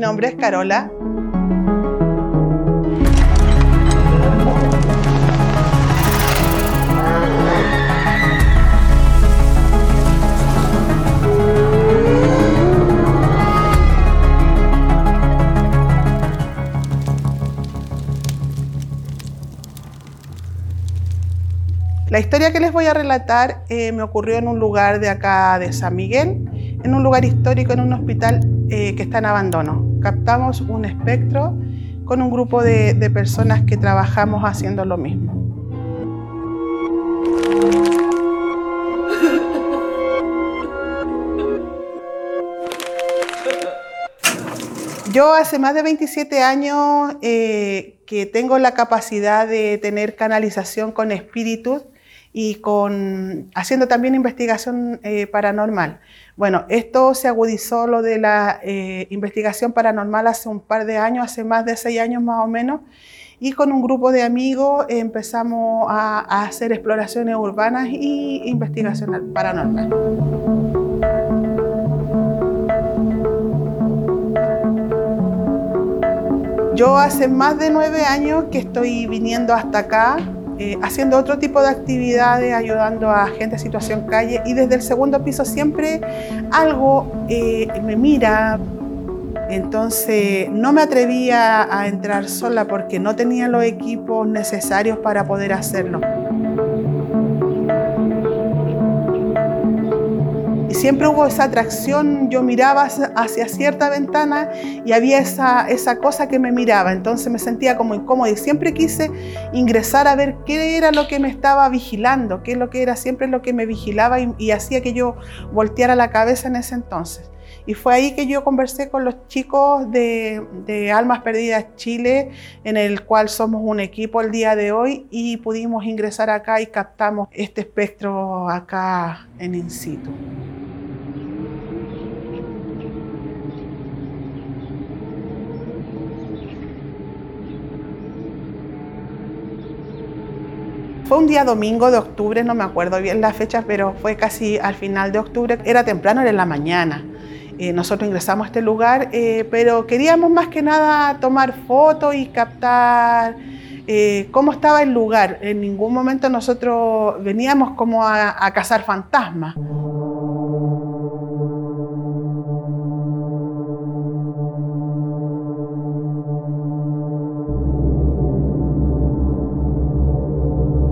nombre es Carola. La historia que les voy a relatar eh, me ocurrió en un lugar de acá de San Miguel, en un lugar histórico, en un hospital eh, que está en abandono. Captamos un espectro con un grupo de, personas que trabajamos haciendo lo mismo. Yo hace más de 27 años eh, que tengo la capacidad de tener canalización con espíritus y con, haciendo también investigación eh, paranormal. Bueno, esto se agudizó lo de la eh, investigación paranormal hace un par de años, hace más de seis años más o menos, y con un grupo de amigos empezamos a, a hacer exploraciones urbanas y investigación paranormal. Yo hace más de nueve años que estoy viniendo hasta acá eh, haciendo otro tipo de actividades, ayudando a gente en situación calle y desde el segundo piso siempre algo eh, me mira. Entonces no me atrevía a entrar sola porque no tenía los equipos necesarios para poder hacerlo. Siempre hubo esa atracción, yo miraba hacia cierta ventana y había esa, esa cosa que me miraba, entonces me sentía como incómodo y siempre quise ingresar a ver qué era lo que me estaba vigilando, qué es lo que era siempre lo que me vigilaba y, hacía que yo volteara la cabeza en ese entonces. Y fue ahí que yo conversé con los chicos de, Almas Perdidas Chile, en el cual somos un equipo el día de hoy y pudimos ingresar acá y captamos este espectro acá en in situ. Fue un día domingo de octubre, no me acuerdo bien la fecha, pero fue casi al final de octubre. Era temprano, era en la mañana. Eh, nosotros ingresamos a este lugar, eh, pero queríamos más que nada tomar fotos y captar eh, cómo estaba el lugar. En ningún momento nosotros veníamos como a, a cazar fantasmas.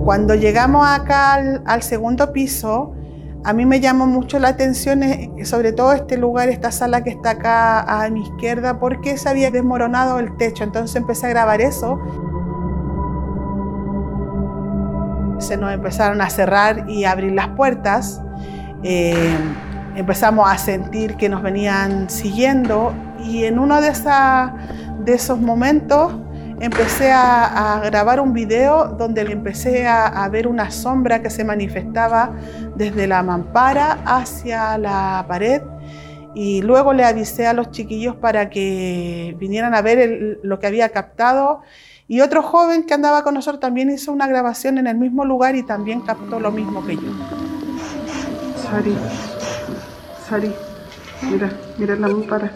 Cuando llegamos acá al, segundo piso, a mí me llamó mucho la atención, eh, sobre todo este lugar, esta sala que está acá a mi izquierda, porque se había desmoronado el techo. Entonces empecé a grabar eso. Se nos empezaron a cerrar y abrir las puertas. Eh, empezamos a sentir que nos venían siguiendo y en uno de esos momentos empecé a, grabar un video donde empecé a, ver una sombra que se manifestaba desde la mampara hacia la pared y luego le avisé a los chiquillos para que vinieran a ver lo que había captado y otro joven que andaba con nosotros también hizo una grabación en el mismo lugar y también captó lo mismo que yo. Sari, Sari, mira, mira la mampara.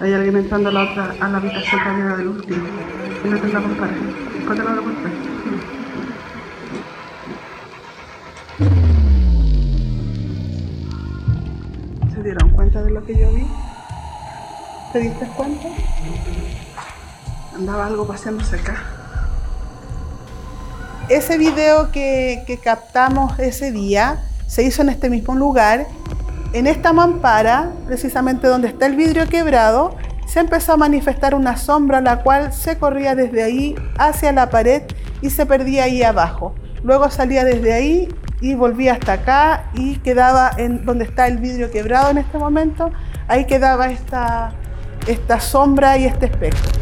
Hay alguien entrando a la otra, a la habitación también del último. ¿Se dieron cuenta de lo que yo vi? ¿Te diste cuenta? Andaba algo paseándose acá. Ese video que captamos ese día se hizo en este mismo lugar en esta mampara, precisamente donde está el vidrio quebrado, se empezó a manifestar una sombra la cual se corría desde ahí hacia la pared y se perdía ahí abajo. Luego salía desde ahí y volvía hasta acá y quedaba en donde está el vidrio quebrado en este momento, ahí quedaba esta, esta sombra y este espectro.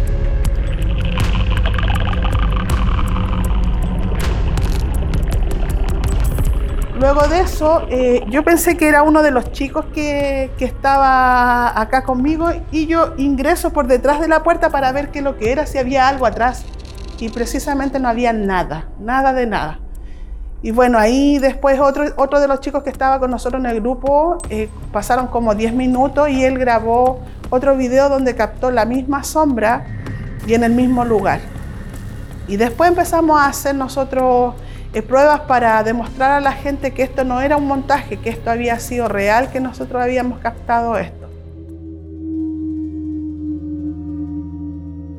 Luego de eso, eh, yo pensé que era uno de los chicos que, estaba acá conmigo y yo ingreso por detrás de la puerta para ver qué lo que era, si había algo atrás. Y precisamente no había nada, nada de nada. Y bueno, ahí después otro, otro de los chicos que estaba con nosotros en el grupo, eh, pasaron como 10 minutos y él grabó otro video donde captó la misma sombra y en el mismo lugar. Y después empezamos a hacer nosotros eh, pruebas para demostrar a la gente que esto no era un montaje, que esto había sido real, que nosotros habíamos captado esto.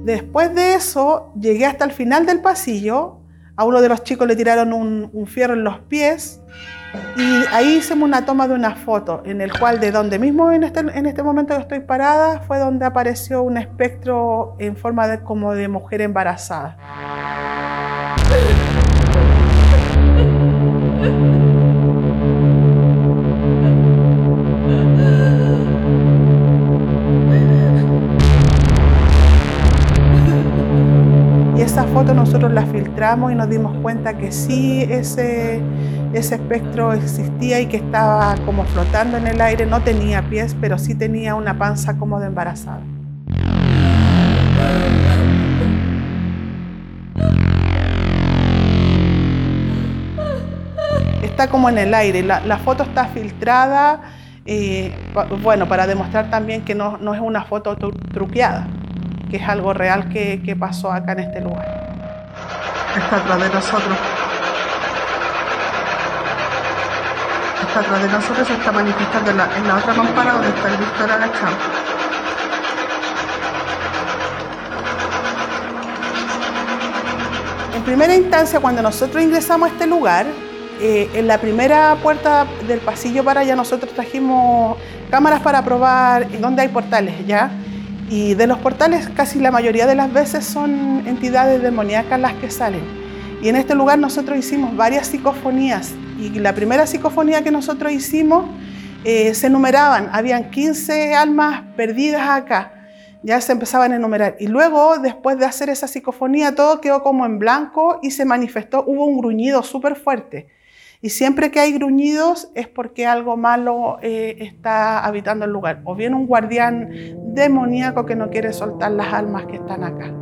Después de eso, llegué hasta el final del pasillo a uno de los chicos le tiraron un, fierro en los pies y ahí hicimos una toma de una foto en el cual de donde mismo en este, en este momento que estoy parada fue donde apareció un espectro en forma de, como de mujer embarazada. Esa foto nosotros la filtramos y nos dimos cuenta que sí ese, ese espectro existía y que estaba como flotando en el aire, no tenía pies, pero sí tenía una panza como de embarazada. Está como en el aire, la, foto está filtrada, bueno, para demostrar también que no, no es una foto truqueada que es algo real que, que pasó acá en este lugar. Está atrás de nosotros. Está atrás de nosotros, se está manifestando en la, en la otra mampara donde está el Víctor agachado. En primera instancia, cuando nosotros ingresamos a este lugar, eh, en la primera puerta del pasillo para allá nosotros trajimos cámaras para probar dónde hay portales, ¿ya? Y de los portales casi la mayoría de las veces son entidades demoníacas las que salen. Y en este lugar nosotros hicimos varias psicofonías. Y la primera psicofonía que nosotros hicimos eh, se numeraban, habían 15 almas perdidas acá. Ya se empezaban a enumerar. Y luego, después de hacer esa psicofonía, todo quedó como en blanco y se manifestó, hubo un gruñido súper fuerte. Y siempre que hay gruñidos es porque algo malo eh, está habitando el lugar. O bien un guardián demoníaco que no quiere soltar las almas que están acá.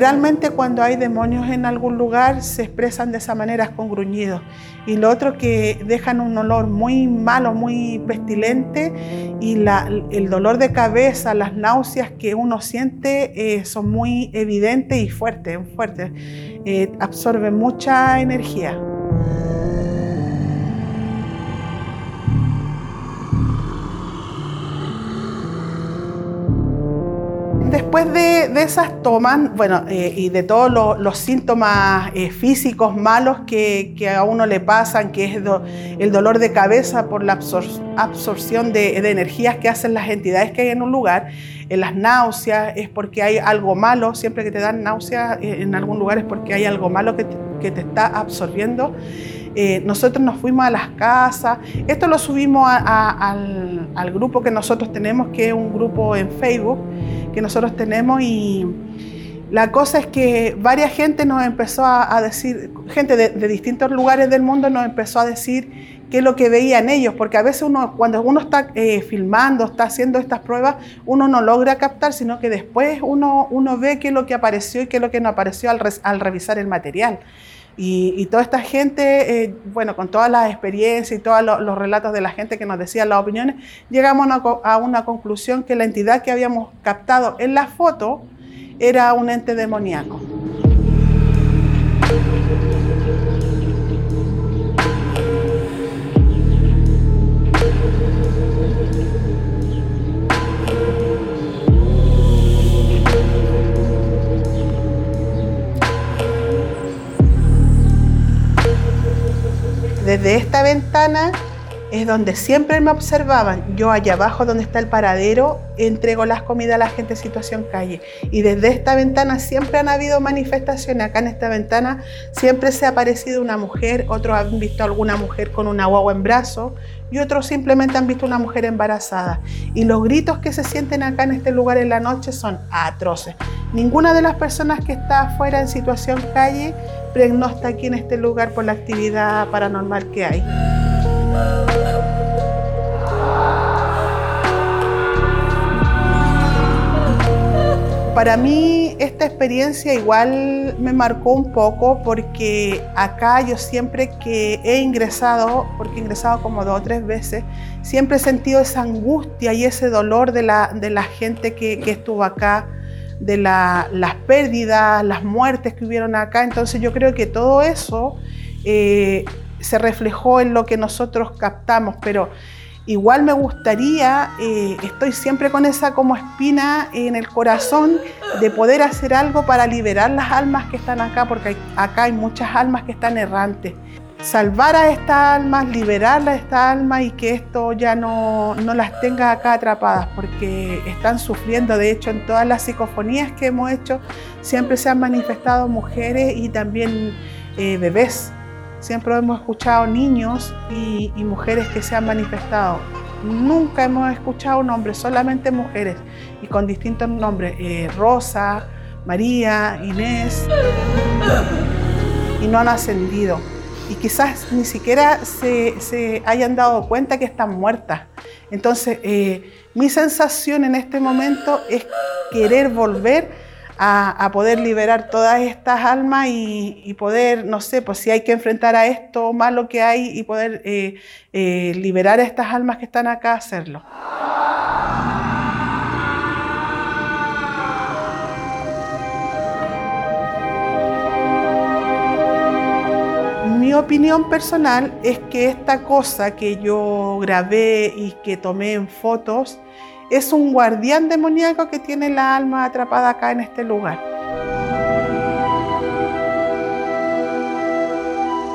Generalmente cuando hay demonios en algún lugar se expresan de esa manera con gruñidos. Y lo otro que dejan un olor muy malo, muy pestilente y el dolor de cabeza, las náuseas que uno siente eh, son muy evidentes y fuertes, fuertes. Eh, absorben mucha energía. Después de, esas tomas, bueno, eh, y de todos los síntomas eh, físicos malos que, a uno le pasan, que es el dolor de cabeza por la absorción de, energías que hacen las entidades que hay en un lugar, en las náuseas es porque hay algo malo, siempre que te dan náuseas eh, en algún lugar es porque hay algo malo que te, está absorbiendo. nosotros nos fuimos a las casas, esto lo subimos al, al grupo que nosotros tenemos, que es un grupo en Facebook, que nosotros tenemos y la cosa es que varias gente nos empezó a, decir, gente de, distintos lugares del mundo nos empezó a decir qué es lo que veían ellos, porque a veces uno, cuando uno está eh, filmando, está haciendo estas pruebas, uno no logra captar, sino que después uno, uno ve qué es lo que apareció y qué es lo que no apareció al, al revisar el material. Y, toda esta gente, eh, bueno, con todas las experiencias y todos los, relatos de la gente que nos decía las opiniones, llegamos a una conclusión que la entidad que habíamos captado en la foto era un ente demoníaco. Desde esta ventana es donde siempre me observaban. Yo allá abajo donde está el paradero entrego las comidas a la gente en situación calle. Y desde esta ventana siempre han habido manifestaciones. Acá en esta ventana siempre se ha aparecido una mujer, otros han visto alguna mujer con una guagua en brazo y otros simplemente han visto una mujer embarazada. Y los gritos que se sienten acá en este lugar en la noche son atroces. Ninguna de las personas que está afuera en situación calle pregnó está aquí en este lugar por la actividad paranormal que hay. Para mí esta experiencia igual me marcó un poco porque acá yo siempre que he ingresado, porque he ingresado como dos o tres veces, siempre he sentido esa angustia y ese dolor de la, de la gente que, estuvo acá, de las pérdidas, las muertes que hubieron acá. Entonces yo creo que todo eso eh, se reflejó en lo que nosotros captamos, pero Igual me gustaría, eh, estoy siempre con esa como espina en el corazón de poder hacer algo para liberar las almas que están acá, porque acá hay muchas almas que están errantes. Salvar a estas almas, liberarlas a estas almas y que esto ya no, no las tenga acá atrapadas, porque están sufriendo. De hecho, en todas las psicofonías que hemos hecho, siempre se han manifestado mujeres y también eh, bebés Siempre hemos escuchado niños y, mujeres que se han manifestado. Nunca hemos escuchado nombres, solamente mujeres y con distintos nombres. Eh, Rosa, María, Inés. Y no han ascendido. Y quizás ni siquiera se, hayan dado cuenta que están muertas. Entonces, eh, mi sensación en este momento es querer volver a, poder liberar todas estas almas y, poder, no sé, pues si hay que enfrentar a esto malo que hay y poder eh, eh, liberar a estas almas que están acá, hacerlo. Mi opinión personal es que esta cosa que yo grabé y que tomé en fotos, es un guardián demoníaco que tiene la alma atrapada acá en este lugar.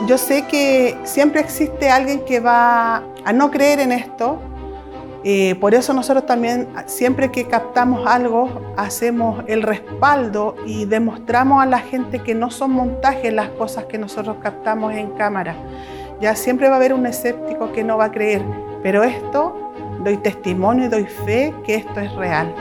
Yo sé que siempre existe alguien que va a no creer en esto, eh, por eso nosotros también, siempre que captamos algo, hacemos el respaldo y demostramos a la gente que no son montajes las cosas que nosotros captamos en cámara. Ya siempre va a haber un escéptico que no va a creer, pero esto doy testimonio y doy fe que esto es real.